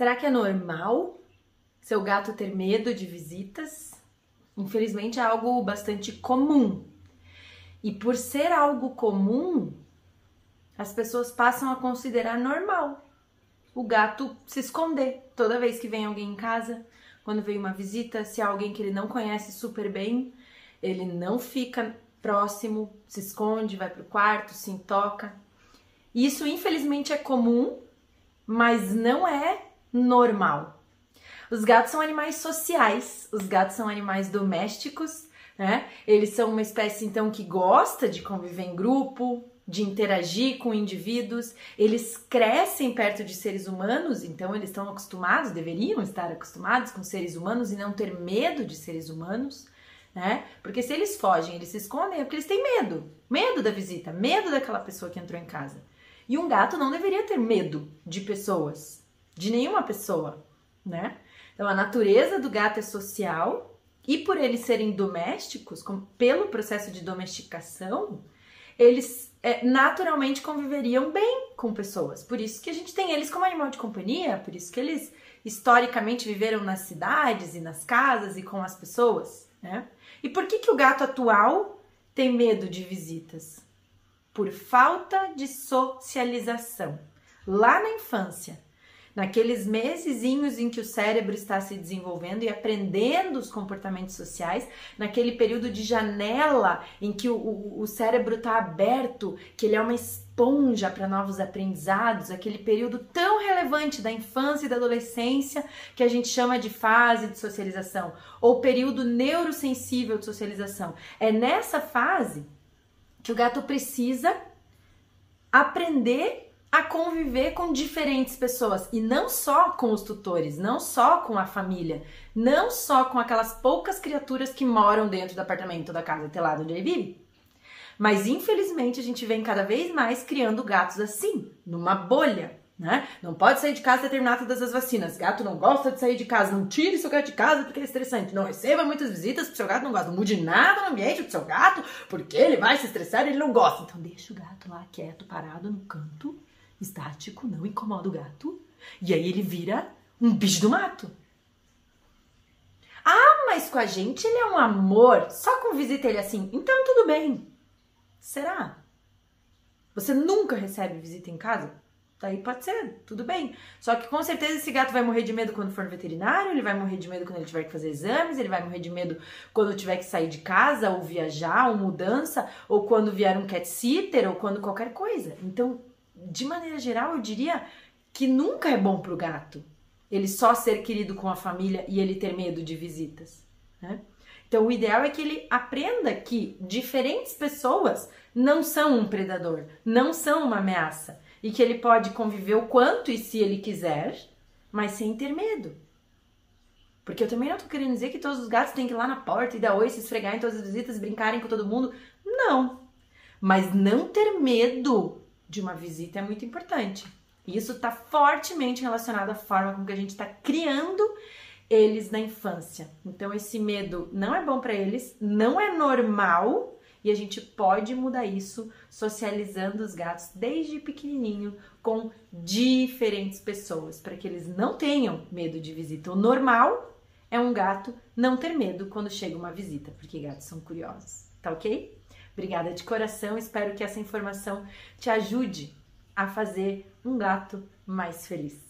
Será que é normal seu gato ter medo de visitas? Infelizmente é algo bastante comum. E por ser algo comum, as pessoas passam a considerar normal o gato se esconder toda vez que vem alguém em casa, quando vem uma visita, se há alguém que ele não conhece super bem, ele não fica próximo, se esconde, vai pro quarto, se intoca. Isso infelizmente é comum, mas não é normal. Os gatos são animais sociais, os gatos são animais domésticos, né? Eles são uma espécie então que gosta de conviver em grupo, de interagir com indivíduos, eles crescem perto de seres humanos, então eles estão acostumados, deveriam estar acostumados com seres humanos e não ter medo de seres humanos, né? Porque se eles fogem, eles se escondem, é porque eles têm medo, medo da visita, medo daquela pessoa que entrou em casa. E um gato não deveria ter medo de pessoas, de nenhuma pessoa, né? Então a natureza do gato é social e por eles serem domésticos, com, pelo processo de domesticação, eles é, naturalmente conviveriam bem com pessoas. Por isso que a gente tem eles como animal de companhia, por isso que eles historicamente viveram nas cidades e nas casas e com as pessoas, né? E por que, que o gato atual tem medo de visitas? Por falta de socialização. Lá na infância, naqueles mesezinhos em que o cérebro está se desenvolvendo e aprendendo os comportamentos sociais, naquele período de janela em que o, o, o cérebro está aberto, que ele é uma esponja para novos aprendizados, aquele período tão relevante da infância e da adolescência que a gente chama de fase de socialização ou período neurosensível de socialização. É nessa fase que o gato precisa aprender a conviver com diferentes pessoas e não só com os tutores, não só com a família, não só com aquelas poucas criaturas que moram dentro do apartamento, da casa telada onde ele vive. Mas infelizmente a gente vem cada vez mais criando gatos assim, numa bolha, né? Não pode sair de casa até terminar todas as vacinas. Gato não gosta de sair de casa. Não tire seu gato de casa porque é estressante. Não receba muitas visitas porque seu gato não gosta. Não mude nada no ambiente do seu gato porque ele vai se estressar e ele não gosta. Então deixa o gato lá quieto, parado no canto estático, não incomoda o gato. E aí ele vira um bicho do mato. Ah, mas com a gente ele é um amor. Só com visita ele assim. Então tudo bem. Será? Você nunca recebe visita em casa? Daí pode ser, tudo bem. Só que com certeza esse gato vai morrer de medo quando for no veterinário, ele vai morrer de medo quando ele tiver que fazer exames, ele vai morrer de medo quando tiver que sair de casa, ou viajar, ou mudança, ou quando vier um cat sitter, ou quando qualquer coisa. Então, de maneira geral, eu diria que nunca é bom para o gato ele só ser querido com a família e ele ter medo de visitas. Né? Então, o ideal é que ele aprenda que diferentes pessoas não são um predador, não são uma ameaça e que ele pode conviver o quanto e se ele quiser, mas sem ter medo. Porque eu também não tô querendo dizer que todos os gatos têm que ir lá na porta e dar oi, se esfregar em todas as visitas, brincarem com todo mundo. Não. Mas não ter medo de uma visita é muito importante. E isso está fortemente relacionado à forma com que a gente está criando eles na infância. Então, esse medo não é bom para eles, não é normal e a gente pode mudar isso socializando os gatos desde pequenininho com diferentes pessoas, para que eles não tenham medo de visita. O normal é um gato não ter medo quando chega uma visita, porque gatos são curiosos, tá ok? Obrigada de coração, espero que essa informação te ajude a fazer um gato mais feliz.